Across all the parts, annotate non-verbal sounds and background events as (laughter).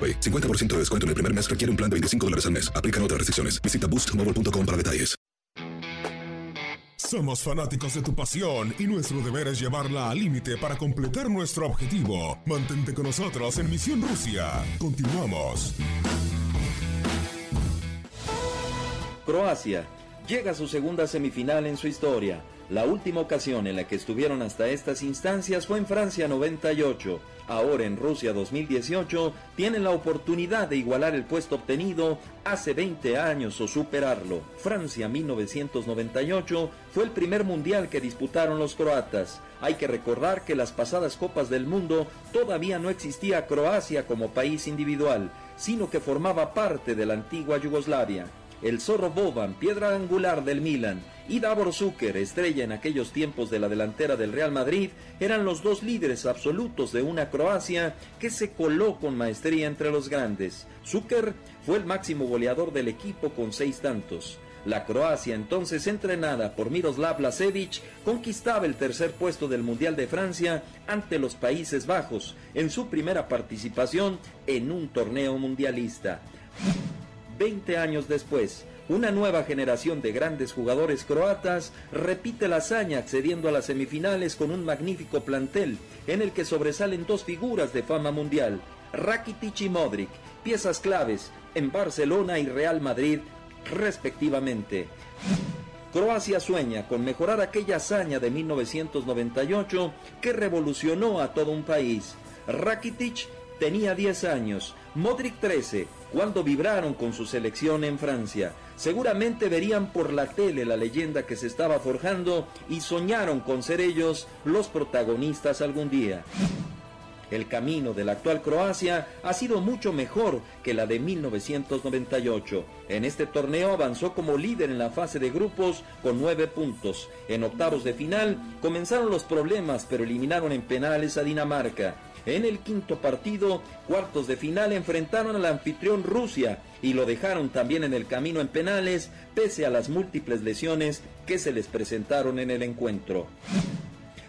AroPay. 50% de descuento en el primer mes requiere un plan de 25 dólares al mes. Aplican otras restricciones. Visita boostmobile.com para detalles. Somos fanáticos de tu pasión y nuestro deber es llevarla al límite para completar nuestro objetivo. Mantente con nosotros en Misión Rusia. Continuamos. Croacia llega a su segunda semifinal en su historia. La última ocasión en la que estuvieron hasta estas instancias fue en Francia 98. Ahora en Rusia 2018 tienen la oportunidad de igualar el puesto obtenido hace 20 años o superarlo. Francia 1998 fue el primer mundial que disputaron los croatas. Hay que recordar que las pasadas Copas del Mundo todavía no existía Croacia como país individual, sino que formaba parte de la antigua Yugoslavia el zorro Boban, piedra angular del Milan, y Davor Zucker, estrella en aquellos tiempos de la delantera del Real Madrid, eran los dos líderes absolutos de una Croacia que se coló con maestría entre los grandes. Zucker fue el máximo goleador del equipo con seis tantos. La Croacia, entonces entrenada por Miroslav Lasevic, conquistaba el tercer puesto del Mundial de Francia ante los Países Bajos en su primera participación en un torneo mundialista. 20 años después, una nueva generación de grandes jugadores croatas repite la hazaña accediendo a las semifinales con un magnífico plantel en el que sobresalen dos figuras de fama mundial, Rakitic y Modric, piezas claves en Barcelona y Real Madrid respectivamente. Croacia sueña con mejorar aquella hazaña de 1998 que revolucionó a todo un país. Rakitic tenía 10 años, Modric 13, cuando vibraron con su selección en Francia. Seguramente verían por la tele la leyenda que se estaba forjando y soñaron con ser ellos los protagonistas algún día. El camino de la actual Croacia ha sido mucho mejor que la de 1998. En este torneo avanzó como líder en la fase de grupos con nueve puntos. En octavos de final comenzaron los problemas pero eliminaron en penales a Dinamarca. En el quinto partido, cuartos de final enfrentaron al anfitrión Rusia y lo dejaron también en el camino en penales pese a las múltiples lesiones que se les presentaron en el encuentro.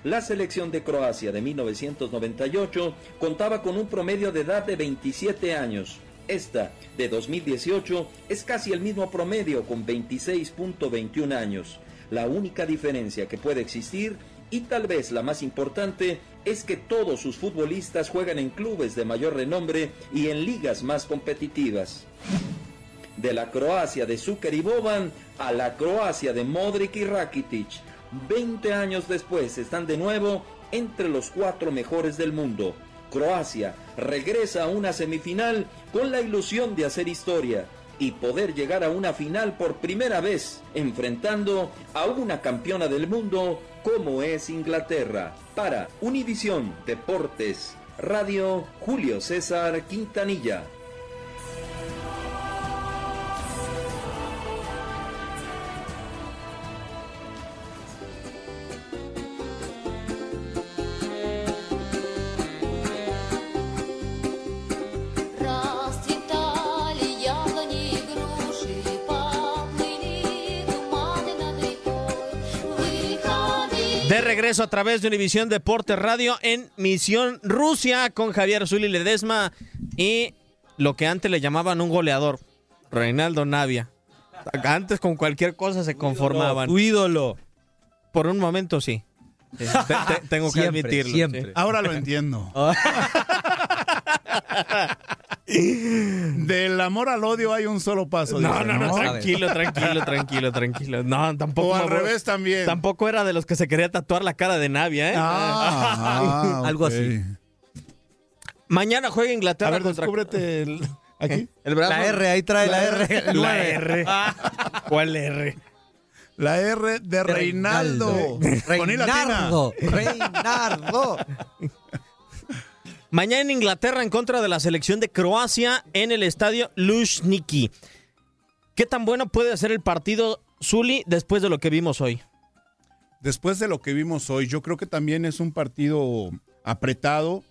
La selección de Croacia de 1998 contaba con un promedio de edad de 27 años. Esta de 2018 es casi el mismo promedio con 26.21 años. La única diferencia que puede existir y tal vez la más importante es que todos sus futbolistas juegan en clubes de mayor renombre y en ligas más competitivas. De la Croacia de Zucker y Boban a la Croacia de Modric y Rakitic. 20 años después están de nuevo entre los cuatro mejores del mundo. Croacia regresa a una semifinal con la ilusión de hacer historia y poder llegar a una final por primera vez, enfrentando a una campeona del mundo como es Inglaterra. Para Univisión Deportes Radio, Julio César Quintanilla. De regreso a través de Univisión Deportes Radio en Misión Rusia con Javier Zuli Ledesma y lo que antes le llamaban un goleador, Reinaldo Navia. Antes con cualquier cosa se conformaban. Tu ídolo. Por un momento sí. Te- te- tengo que Siempre, admitirlo. siempre. sí. Ahora lo entiendo. (laughs) Del amor al odio hay un solo paso. No, dice, no, no, tranquilo, tranquilo, tranquilo, tranquilo. No, tampoco. O al revés también. Tampoco era de los que se quería tatuar la cara de Navia, ¿eh? Ah, (laughs) Algo así. Mañana juega Inglaterra A ver, contra. descúbrete el- aquí. (laughs) El brazo. La R, ahí trae la R. La. R. (laughs) ¿Cuál R? La R de Reinaldo. Con I latina. Mañana en Inglaterra en contra de la selección de Croacia en el estadio Luzhniki. ¿Qué tan bueno puede ser el partido Zuli después de lo que vimos hoy? Después de lo que vimos hoy, yo creo que también es un partido apretado,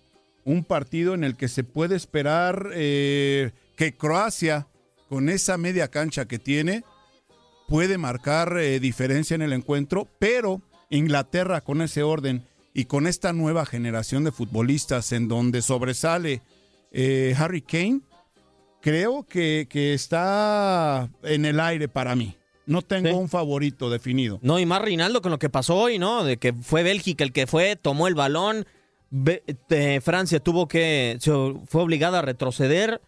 un partido en el que se puede esperar eh, que Croacia, con esa media cancha que tiene, puede marcar eh, diferencia en el encuentro, pero Inglaterra con ese orden y con esta nueva generación de futbolistas en donde sobresale eh, Harry Kane, creo que, que está en el aire para mí. No tengo Sí. un favorito definido. No, y más Reinaldo con lo que pasó hoy, ¿no? De que fue Bélgica el que fue, tomó el balón, Be- eh, Francia tuvo que, se- fue obligada a retroceder.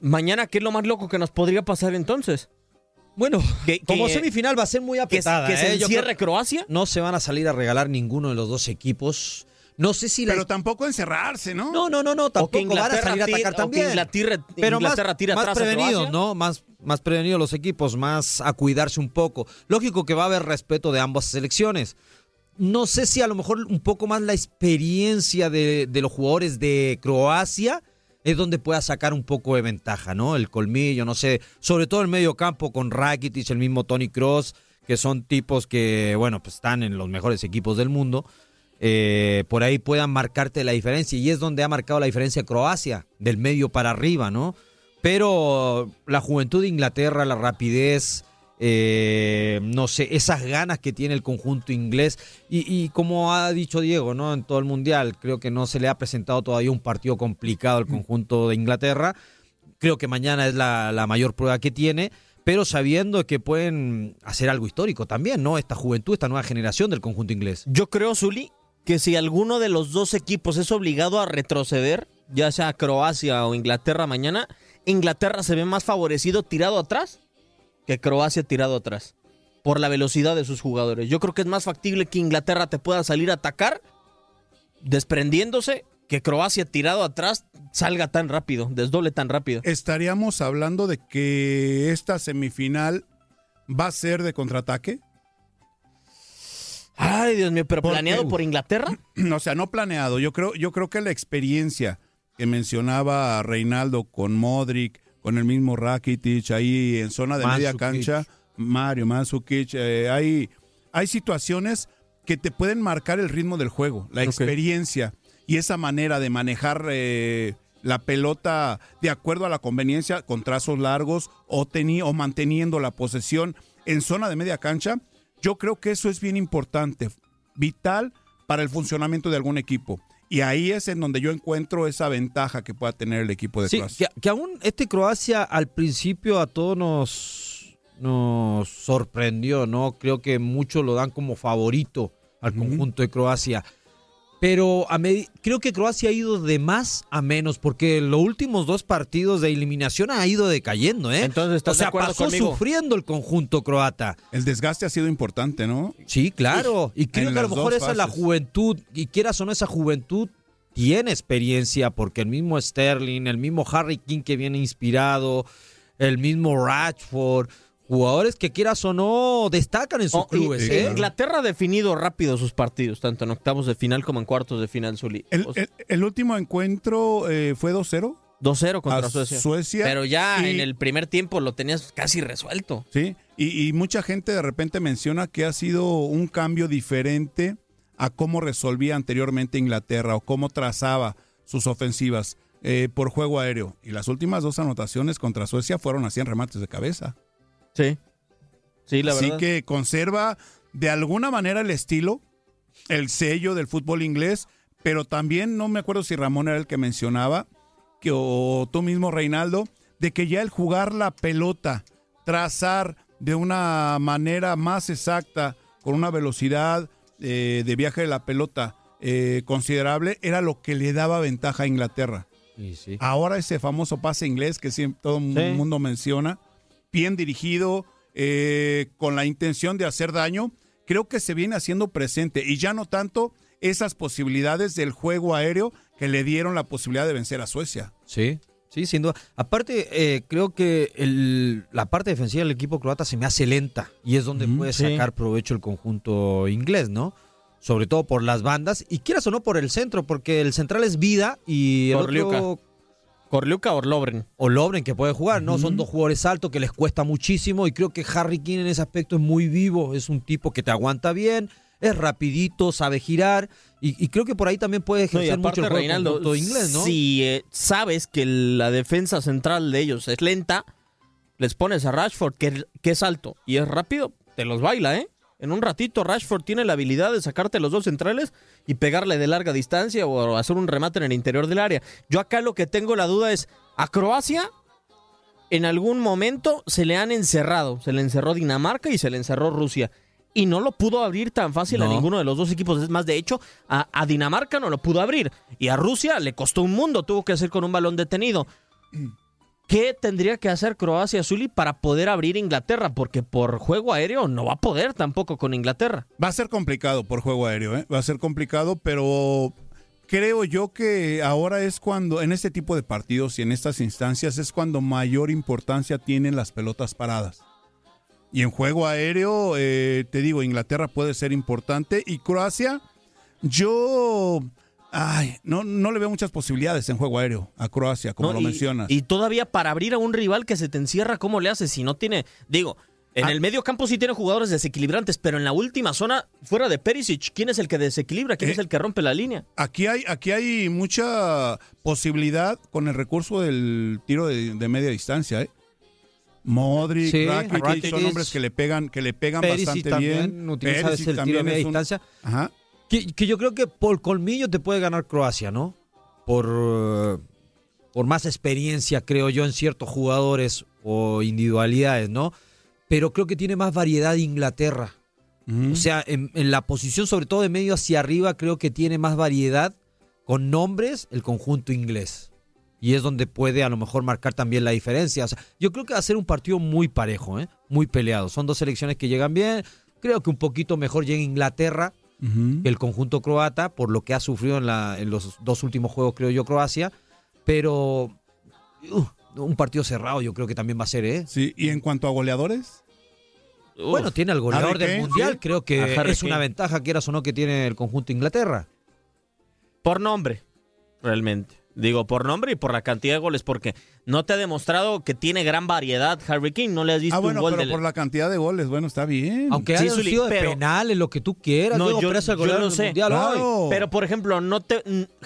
Mañana, ¿qué es lo más loco que nos podría pasar entonces? Bueno, Que- como que- semifinal va a ser muy ¿Que, apretada. que se ¿eh? Creo- Croacia? No se van a salir a regalar ninguno de los dos equipos. No sé si la Pero tampoco encerrarse, ¿no? No, no, no, no, tampoco van a salir a atacar también. Inglaterra, Pero más, Inglaterra tira más atrás a prevenidos. ¿no? Más, más prevenidos los equipos, más a cuidarse un poco. Lógico que va a haber respeto de ambas selecciones. No sé si a lo mejor un poco más la experiencia de, de los jugadores de Croacia es donde pueda sacar un poco de ventaja, ¿no? El colmillo, no sé, sobre todo el medio campo con Rakitic, el mismo Tony Cross, que son tipos que, bueno, pues están en los mejores equipos del mundo. eh, por ahí puedan marcarte la diferencia. Y es donde ha marcado la diferencia Croacia, del medio para arriba, ¿no? Pero la juventud de Inglaterra, la rapidez, eh, no sé, esas ganas que tiene el conjunto inglés. Y, y como ha dicho Diego, ¿no? En todo el mundial, creo que no se le ha presentado todavía un partido complicado al conjunto de Inglaterra. Creo que mañana es la, la mayor prueba que tiene. Pero sabiendo que pueden hacer algo histórico también, ¿no? Esta juventud, esta nueva generación del conjunto inglés. Yo creo, Zuli, que si alguno de los dos equipos es obligado a retroceder, ya sea Croacia o Inglaterra mañana, Inglaterra se ve más favorecido tirado atrás que Croacia tirado atrás. Por la velocidad de sus jugadores. Yo creo que es más factible que Inglaterra te pueda salir a atacar desprendiéndose que Croacia tirado atrás salga tan rápido, desdoble tan rápido. ¿Estaríamos hablando de que esta semifinal va a ser de contraataque? Ay, Dios mío, pero ¿Por planeado qué? por Inglaterra. (clears throat) O sea, no planeado. Yo creo, yo creo que la experiencia que mencionaba Reinaldo con Modric, con el mismo Rakitic, ahí en zona de media cancha, Mario Mandzukic, eh, hay, hay situaciones que te pueden marcar el ritmo del juego, la experiencia y esa manera de manejar eh, la pelota de acuerdo a la conveniencia con trazos largos o, teni- o manteniendo la posesión en zona de media cancha. Yo creo que eso es bien importante, vital para el funcionamiento de algún equipo. Y ahí es en donde yo encuentro esa ventaja que pueda tener el equipo de Sí, Croacia. que, que aún este Croacia al principio a todos nos, nos sorprendió, ¿no? Creo que muchos lo dan como favorito al conjunto de Croacia. Pero a creo que Croacia ha ido de más a menos, porque los últimos dos partidos de eliminación ha ido decayendo, ¿eh? Entonces, ¿estás o sea, de acuerdo pasó conmigo? sufriendo el conjunto croata. El desgaste ha sido importante, ¿no? Sí, claro. Y creo En que a lo mejor esa es la juventud, y quieras o no, esa juventud tiene experiencia, porque el mismo Sterling, el mismo Harry King que viene inspirado, el mismo Rashford, jugadores que quieras o no destacan en sus Oh, clubes. y ¿eh? Inglaterra ha definido rápido sus partidos, tanto en octavos de final como en cuartos de final, Zuli. El, último encuentro eh, fue 2-0. 2-0 contra Suecia. Suecia, Pero ya y- en el primer tiempo lo tenías casi resuelto. Sí, y, y mucha gente de repente menciona que ha sido un cambio diferente a cómo resolvía anteriormente Inglaterra o cómo trazaba sus ofensivas eh, por juego aéreo. Y las últimas dos anotaciones contra Suecia fueron así en remates de cabeza. Sí. Sí, la Así verdad. que conserva de alguna manera el estilo el sello del fútbol inglés, pero también no me acuerdo si Ramón era el que mencionaba, que, o tú mismo, Reinaldo, de que ya el jugar la pelota, trazar de una manera más exacta, con una velocidad eh, de viaje de la pelota eh, considerable, era lo que le daba ventaja a Inglaterra. Ahora ese famoso pase inglés que siempre todo el mundo menciona, bien dirigido, eh, con la intención de hacer daño, creo que se viene haciendo presente y ya no tanto esas posibilidades del juego aéreo que le dieron la posibilidad de vencer a Suecia. Sí, sí, sin duda. Aparte, eh, creo que el- la parte defensiva del equipo croata se me hace lenta y es donde puede sí. sacar provecho el conjunto inglés, ¿no? Sobre todo por las bandas y quieras o no por el centro, porque el central es vida y el otro Corliuca o Lobren. o Lobren que puede jugar, ¿no? Son dos jugadores altos que les cuesta muchísimo y creo que Harry King en ese aspecto es muy vivo, es un tipo que te aguanta bien, es rapidito, sabe girar y, y creo que por ahí también puede No, ejercer y aparte, mucho el juego Reinaldo, inglés, ¿no? si eh, sabes que la defensa central de ellos es lenta, les pones a Rashford, que, que es alto y es rápido, te los baila, ¿eh? En un ratito Rashford tiene la habilidad de sacarte los dos centrales y pegarle de larga distancia o hacer un remate en el interior del área. Yo acá lo que tengo la duda es, a Croacia en algún momento se le han encerrado, se le encerró Dinamarca y se le encerró Rusia. Y no lo pudo abrir tan fácil a No. ninguno de los dos equipos. Es más, de hecho, a, a Dinamarca no lo pudo abrir. Y a Rusia le costó un mundo, tuvo que hacer con un balón detenido. ¿Qué tendría que hacer Croacia Zuli para poder abrir Inglaterra? Porque por juego aéreo no va a poder tampoco con Inglaterra. Va a ser complicado por juego aéreo, ¿eh? va a ser complicado, pero creo yo que ahora es cuando, en este tipo de partidos y en estas instancias, es cuando mayor importancia tienen las pelotas paradas. Y en juego aéreo, eh, te digo, Inglaterra puede ser importante y Croacia, yo, ay, no, no le veo muchas posibilidades en juego aéreo a Croacia, como ¿no? lo y, mencionas. Y todavía para abrir a un rival que se te encierra, ¿cómo le haces? Si no tiene, digo, en Ah. el medio campo sí tiene jugadores desequilibrantes, pero en la última zona, fuera de Perisic, ¿quién es el que desequilibra? ¿Quién Eh, es el que rompe la línea? Aquí hay, aquí hay mucha posibilidad con el recurso del tiro de, de media distancia, ¿eh? Modric, Sí, Rakitic, son hombres que le pegan, que le pegan Perisic bastante también bien. utiliza Perisic ese tiro de también media es un- distancia. Ajá. Que, que yo creo que por colmillo te puede ganar Croacia, ¿no? Por, por más experiencia, creo yo, en ciertos jugadores o individualidades, ¿no? Pero creo que tiene más variedad Inglaterra. O sea, en, en la posición, sobre todo de medio hacia arriba, creo que tiene más variedad con nombres el conjunto inglés. Y es donde puede a lo mejor marcar también la diferencia. O sea, yo creo que va a ser un partido muy parejo, ¿eh? muy peleado. Son dos selecciones que llegan bien. Creo que un poquito mejor llega Inglaterra el conjunto croata, por lo que ha sufrido en, la- en los dos últimos juegos, creo yo, Croacia. Pero uh, un partido cerrado yo creo que también va a ser, ¿eh? Sí, y en cuanto a goleadores, Bueno, tiene al goleador del Mundial. sí. Creo que Harry es una ventaja, quieras o no, que tiene el conjunto Inglaterra. Por nombre, realmente. Digo, por nombre y por la cantidad de goles, porque no te ha demostrado que tiene gran variedad Harry King. No le has visto ah, bueno, un gol pero de... por la cantidad de goles, bueno, está bien. Aunque Sí, Zuli, sido de pero- penales, lo que tú quieras. No, luego, yo, yo del sé. Claro. Pero, por ejemplo, no te,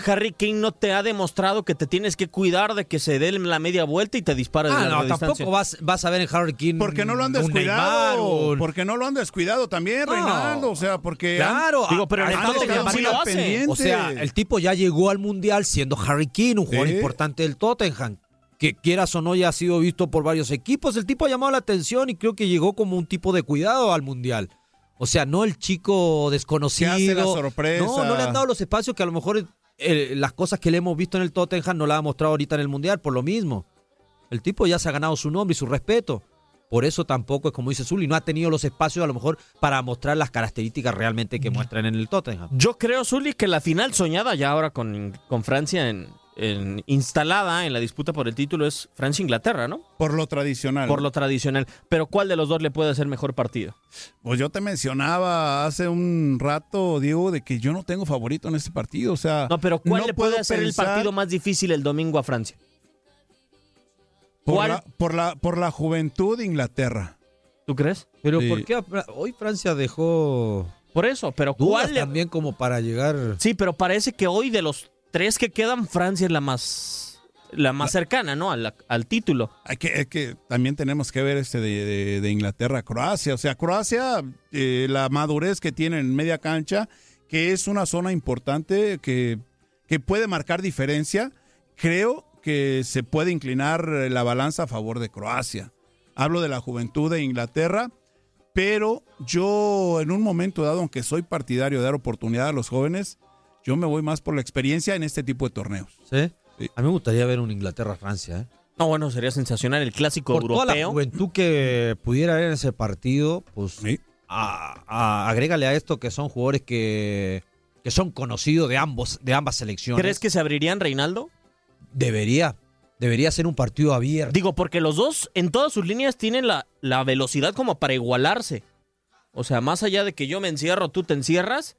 Harry King no te ha demostrado que te tienes que cuidar de que se dé la media vuelta y te dispare de Ah, larga no, distancia. tampoco vas, vas a ver en Harry King Porque no lo han descuidado. un- Porque no lo han descuidado también, No. Reinaldo. O sea, porque. han- Claro, Digo, pero sí muy lo hace. O sea, el tipo ya llegó al Mundial siendo Harry King, un jugador importante del Tottenham. Que quieras o no ya ha sido visto por varios equipos. El tipo ha llamado la atención y creo que llegó como un tipo de cuidado al Mundial. O sea, no el chico desconocido. Hace la sorpresa. No, no le han dado los espacios que a lo mejor eh, las cosas que le hemos visto en el Tottenham no las ha mostrado ahorita en el Mundial, por lo mismo. El tipo ya se ha ganado su nombre y su respeto. Por eso tampoco es como dice Zuli, no ha tenido los espacios a lo mejor para mostrar las características realmente que muestran en el Tottenham. Yo creo, Zuli, que la final soñada ya ahora con, con Francia en, en- instalada en la disputa por el título es Francia-Inglaterra, ¿no? Por lo tradicional. Por lo tradicional. Pero ¿cuál de los dos le puede hacer mejor partido? Pues yo te mencionaba hace un rato, Diego, de que yo no tengo favorito en este partido. O sea, No, pero ¿cuál no le puede hacer el partido más difícil el domingo a Francia? por ¿Cuál? la, por la por la juventud de Inglaterra. ¿Tú crees? Pero Sí. ¿por qué hoy Francia dejó Por eso, pero dudas ¿cuál le- también como para llegar? Sí, pero parece que hoy de los tres que quedan, Francia es la más, la más cercana, ¿no? Al, al título. Hay que, hay que también tenemos que ver este de, de- de Inglaterra, Croacia. O sea, Croacia, eh, la madurez que tiene en media cancha, que es una zona importante que, que puede marcar diferencia. Creo que se puede inclinar la balanza a favor de Croacia. Hablo de la juventud de Inglaterra, pero yo en un momento dado, aunque soy partidario de dar oportunidad a los jóvenes, yo me voy más por la experiencia en este tipo de torneos. ¿Sí? A mí me gustaría ver un Inglaterra-Francia. ¿eh? No, bueno, sería sensacional el clásico Por europeo. toda la juventud que pudiera haber en ese partido, pues a- a- agrégale a esto que son jugadores que, que son conocidos de ambos de ambas selecciones. ¿Crees que se abrirían, Reinaldo? Debería. Debería ser un partido abierto. Digo, porque los dos en todas sus líneas tienen la, la velocidad como para igualarse. O sea, más allá de que yo me encierro, tú te encierras.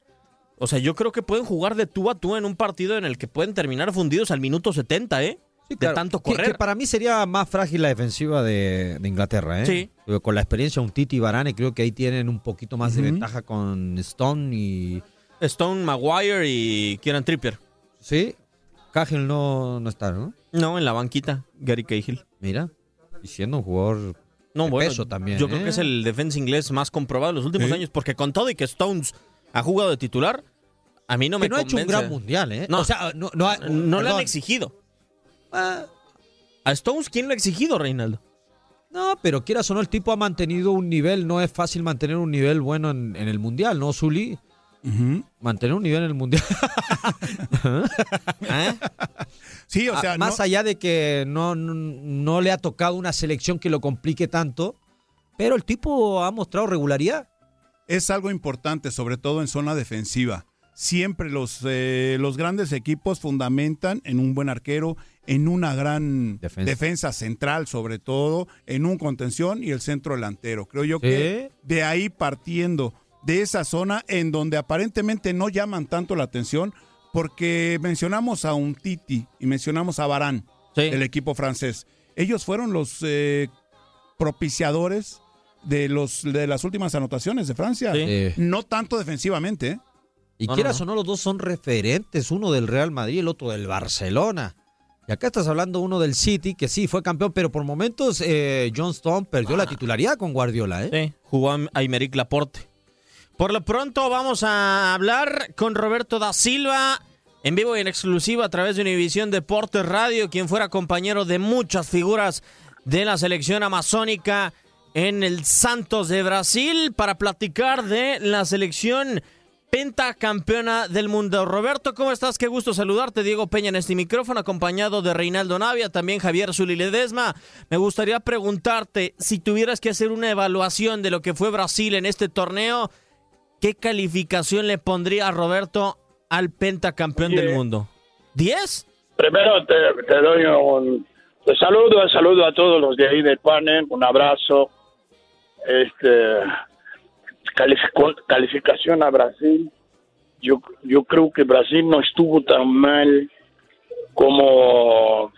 O sea, yo creo que pueden jugar de tú a tú en un partido en el que pueden terminar fundidos al minuto 70, ¿eh? de Claro, tanto correr. Que, para mí sería más frágil la defensiva de, de Inglaterra, ¿eh? Sí. Con la experiencia un Titi y Varane, creo que ahí tienen un poquito más de ventaja con Stone y. Stone, Maguire y Kieran Trippier. Sí. Cahill no, no está, ¿no? No, en la banquita, Gary Cahill. Mira. Y siendo un jugador No, de bueno, peso también. Yo creo ¿eh? que es el defensa inglés más comprobado en los últimos años, porque con todo y que Stones ha jugado de titular, a mí no Que me no ha hecho un convence. gran mundial, ¿eh? No, O sea, no, no, ha- no le han exigido. ¿A Stones quién lo ha exigido, Reinaldo? No, pero quieras o no, el tipo ha mantenido un nivel, no es fácil mantener un nivel bueno en, en el mundial, ¿no, Zuli? Mantener un nivel en el mundial. (laughs) Sí, o sea, Ah, más no- allá de que no, no, no le ha tocado una selección que lo complique tanto, pero el tipo ha mostrado regularidad. es algo importante, sobre todo en zona defensiva. Siempre los, eh, los grandes equipos fundamentan en un buen arquero, en una gran defensa. central, sobre todo, en un contención y el centro delantero. Creo yo que de ahí partiendo de esa zona en donde aparentemente no llaman tanto la atención, porque mencionamos a un Titi y mencionamos a Barán, del equipo francés. Ellos fueron los eh, propiciadores de los de las últimas anotaciones de Francia. Sí. No tanto defensivamente. ¿eh? Y quieras o no, los dos son referentes, uno del Real Madrid y el otro del Barcelona. Y acá estás hablando uno del City, que sí fue campeón, pero por momentos eh, John Stone perdió la titularidad con Guardiola. ¿eh? Sí, jugó a Aymeric Laporte. Por lo pronto vamos a hablar con Roberto da Silva en vivo y en exclusiva a través de Univisión Deportes Radio, quien fuera compañero de muchas figuras de la selección amazónica en el Santos de Brasil para platicar de la selección pentacampeona del mundo. Roberto, ¿cómo estás? Qué gusto saludarte. Diego Peña en este micrófono, acompañado de Reinaldo Navia, también Javier Zuli Ledesma. Me gustaría preguntarte, si tuvieras que hacer una evaluación de lo que fue Brasil en este torneo, ¿qué calificación le pondría a Roberto al pentacampeón Oye. del mundo? ¿10? Primero te, te doy un te saludo, saludo a todos los de ahí del panel, un abrazo. Este calificación a Brasil. Yo yo creo que Brasil no estuvo tan mal como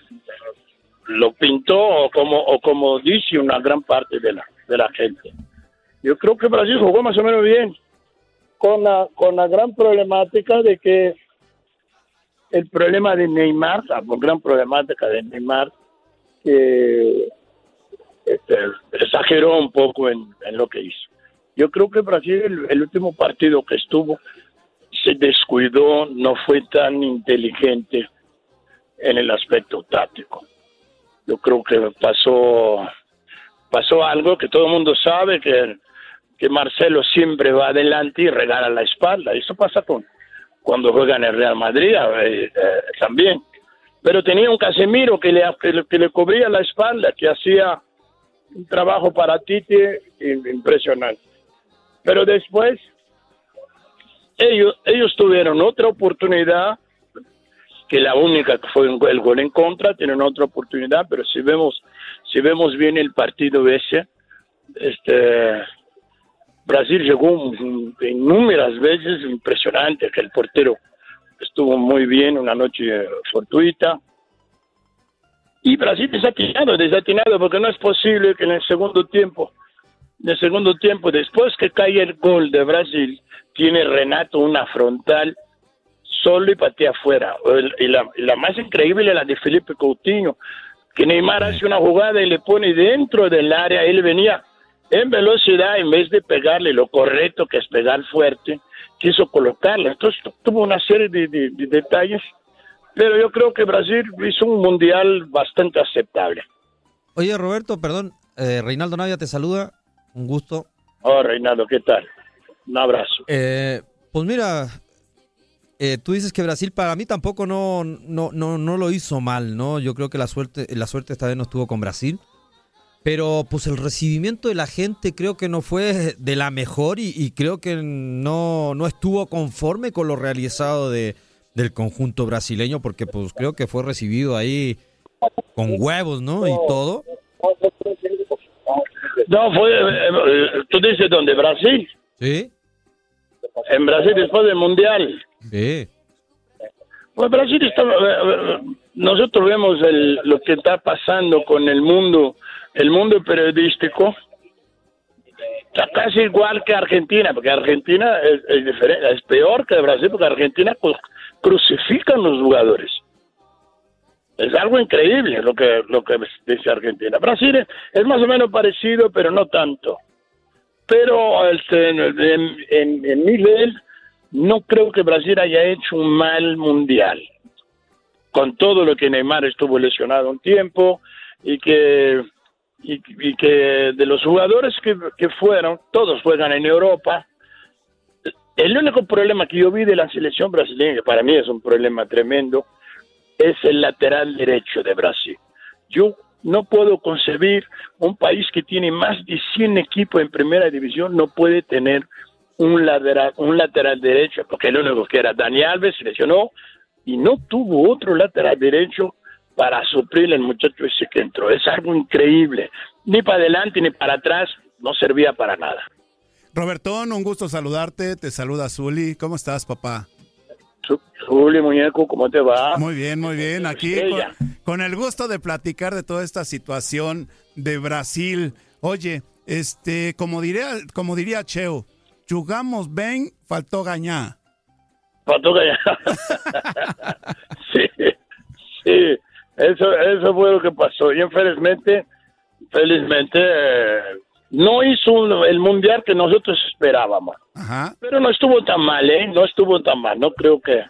lo pintó o como o como dice una gran parte de la de la gente. Yo creo que Brasil jugó más o menos bien con la con la gran problemática de que el problema de Neymar, la gran problemática de Neymar, que este, exageró un poco en, en lo que hizo. Yo creo que Brasil, el, último partido que estuvo, se descuidó, no fue tan inteligente en el aspecto táctico. Yo creo que pasó, pasó algo que todo el mundo sabe, que, que Marcelo siempre va adelante y regala la espalda. Eso pasa con, cuando juega en el Real Madrid eh, también. Pero tenía un Casemiro que le, que que le cubría la espalda, que hacía un trabajo para Titi im- impresionante. Pero después ellos, ellos tuvieron otra oportunidad, que la única que fue el gol en contra, tienen otra oportunidad, pero si vemos, si vemos bien el partido ese, este Brasil llegó innumerables veces, impresionante, que el portero estuvo muy bien, una noche fortuita. Y Brasil desatinado, desatinado, porque no es posible que en el segundo tiempo, el segundo tiempo, después que cae el gol de Brasil, tiene Renato una frontal solo y patea afuera. Y la, más increíble es la de Felipe Coutinho, que Neymar hace una jugada y le pone dentro del área, él venía en velocidad, en vez de pegarle lo correcto, que es pegar fuerte, quiso colocarla. Entonces tu- tuvo una serie de, de- de detalles, pero yo creo que Brasil hizo un mundial bastante aceptable. Oye, Roberto, perdón, eh, Reinaldo Navia te saluda. Un gusto. Oh, Reinaldo, ¿qué tal? Un abrazo. Eh, pues mira, eh, tú dices que Brasil para mí tampoco no, no, no, no lo hizo mal, ¿no? Yo creo que la suerte, la suerte esta vez no estuvo con Brasil. Pero pues el recibimiento de la gente creo que no fue de la mejor y, y creo que no, no estuvo conforme con lo realizado de, del conjunto brasileño porque pues creo que fue recibido ahí con huevos, ¿no? Y todo. No, fue, eh, eh, tú dices dónde, Brasil. Sí. En Brasil después del mundial. Sí. Pues Brasil está, eh, nosotros vemos el- lo que está pasando con el mundo, el mundo periodístico. Está casi igual que Argentina, porque Argentina es, es diferente, es peor que Brasil, porque Argentina cru- crucifican los jugadores. Es algo increíble lo que lo que dice Argentina. Brasil es, más o menos parecido, pero no tanto. Pero este, en, nivel, no creo que Brasil haya hecho un mal mundial. Con todo lo que Neymar estuvo lesionado un tiempo y que y, y que de los jugadores que, que fueron, todos juegan en Europa. El único problema que yo vi de la selección brasileña, que para mí es un problema tremendo, es el lateral derecho de Brasil. Yo no puedo concebir un país que tiene más de 100 equipos en primera división no puede tener un lateral, un lateral derecho, porque el único que era Dani Alves se lesionó y no tuvo otro lateral derecho para suplir el muchacho ese que entró. Es algo increíble. Ni para adelante ni para atrás no servía para nada. Robertón, un gusto saludarte. Te saluda Zuli. ¿Cómo estás, papá? Julio Muñeco, ¿cómo te va? Muy bien, muy bien. Aquí con, el gusto de platicar de toda esta situación de Brasil. Oye, este, como diría, como diría Cheo, jugamos bien, faltó gañar. Faltó que- (laughs) sí, sí, eso, eso fue lo que pasó. Y infelizmente, felizmente, eh, no hizo un- el mundial que nosotros esperábamos. Ajá. Pero no estuvo tan mal, ¿eh? No estuvo tan mal. No creo que,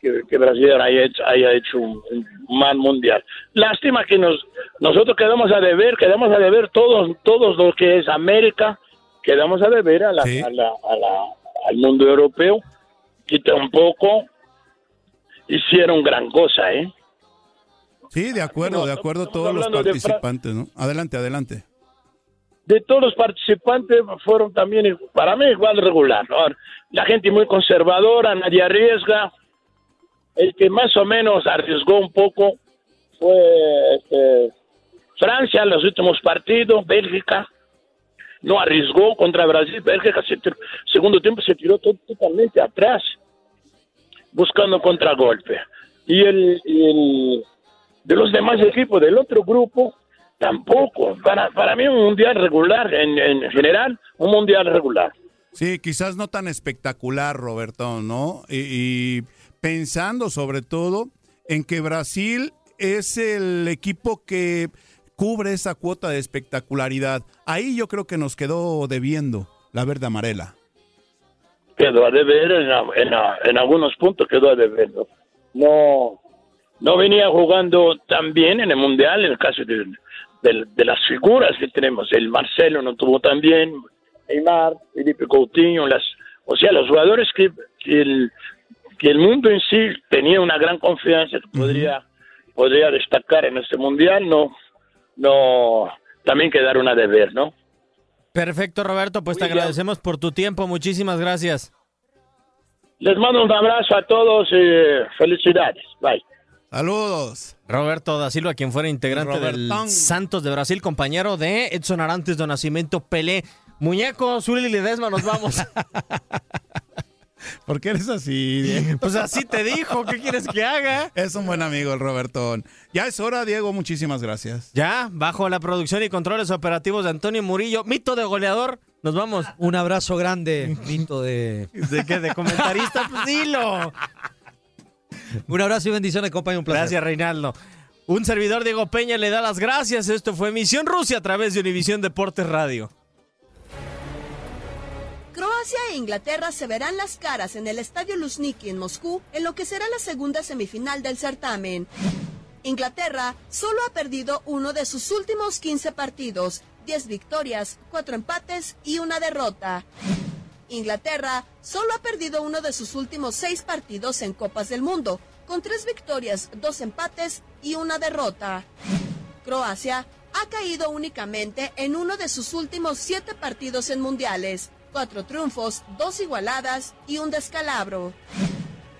que, que Brasil haya hecho, haya hecho un, un mal mundial. Lástima que nos nosotros quedamos a deber, quedamos a deber todos, todos lo que es América, quedamos a deber a la, a la- a la- al mundo europeo, que tampoco hicieron gran cosa, ¿eh? Sí, de acuerdo, de acuerdo todos los de participantes, ¿no? Adelante, adelante. De todos los participantes fueron también, para mí, igual regular. ¿no? La gente muy conservadora, nadie arriesga. El que más o menos arriesgó un poco fue este, Francia en los últimos partidos, Bélgica. No arriesgó contra Brasil. Bélgica, se tir- segundo tiempo, se tiró to- totalmente atrás, buscando contragolpe. Y el, el de los demás equipos del otro grupo, Tampoco. Para, para mí un mundial regular, en, en general, un mundial regular. Sí, quizás no tan espectacular, Roberto, ¿no? Y, y pensando sobre todo en que Brasil es el equipo que cubre esa cuota de espectacularidad. Ahí yo creo que nos quedó debiendo la verde amarela. Quedó a deber en, en, en algunos puntos, quedó a deber. ¿no? No, no venía jugando tan bien en el mundial, en el caso de, de, de las figuras que tenemos. El Marcelo no tuvo tan bien, Neymar, Felipe Coutinho, las, o sea, los jugadores que, que, el, que el mundo en sí tenía una gran confianza que podría, podría destacar en este mundial, no, no, también quedaron a deber, ¿no? Perfecto, Roberto, pues te agradecemos por tu tiempo, muchísimas gracias. Les mando un abrazo a todos y felicidades. Bye. Saludos. Roberto da Silva, quien fuera integrante del. Santos de Brasil, compañero de Edson Arantes de Nacimiento Pelé. Muñeco, Zuli Ledesma, nos vamos. (laughs) ¿Por qué eres así, Diego? Pues así te dijo, ¿qué quieres que haga? Es un buen amigo el Robertón. Ya es hora, Diego, muchísimas gracias. Ya, bajo la producción y controles operativos de Antonio Murillo, mito de goleador, nos vamos. Un abrazo grande, mito de... ¿De qué? ¿De comentarista? Pues dilo. Un abrazo y bendiciones, compañero. Un placer. Gracias, Reinaldo. Un servidor, Diego Peña, le da las gracias. Esto fue Misión Rusia a través de Univisión Deportes Radio. Croacia e Inglaterra se verán las caras en el Estadio Luzhniki en Moscú en lo que será la segunda semifinal del certamen. Inglaterra solo ha perdido uno de sus últimos 15 partidos, 10 victorias, 4 empates y una derrota. Inglaterra solo ha perdido uno de sus últimos 6 partidos en Copas del Mundo, con 3 victorias, 2 empates y una derrota. Croacia ha caído únicamente en uno de sus últimos 7 partidos en mundiales, 4 triunfos, 2 igualadas y un descalabro.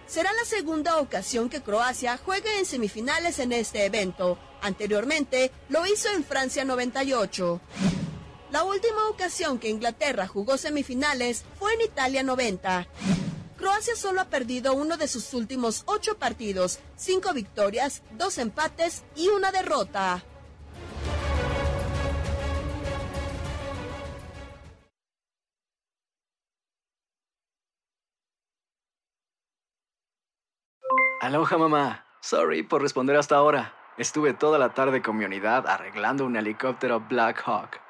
Será la segunda ocasión que Croacia juegue en semifinales en este evento. Anteriormente lo hizo en Francia 98. La última ocasión que Inglaterra jugó semifinales fue en Italia 90. Croacia solo ha perdido uno de sus últimos ocho partidos, cinco victorias, dos empates y una derrota. Aloha mamá. Sorry por responder hasta ahora. Estuve toda la tarde con mi unidad arreglando un helicóptero Black Hawk.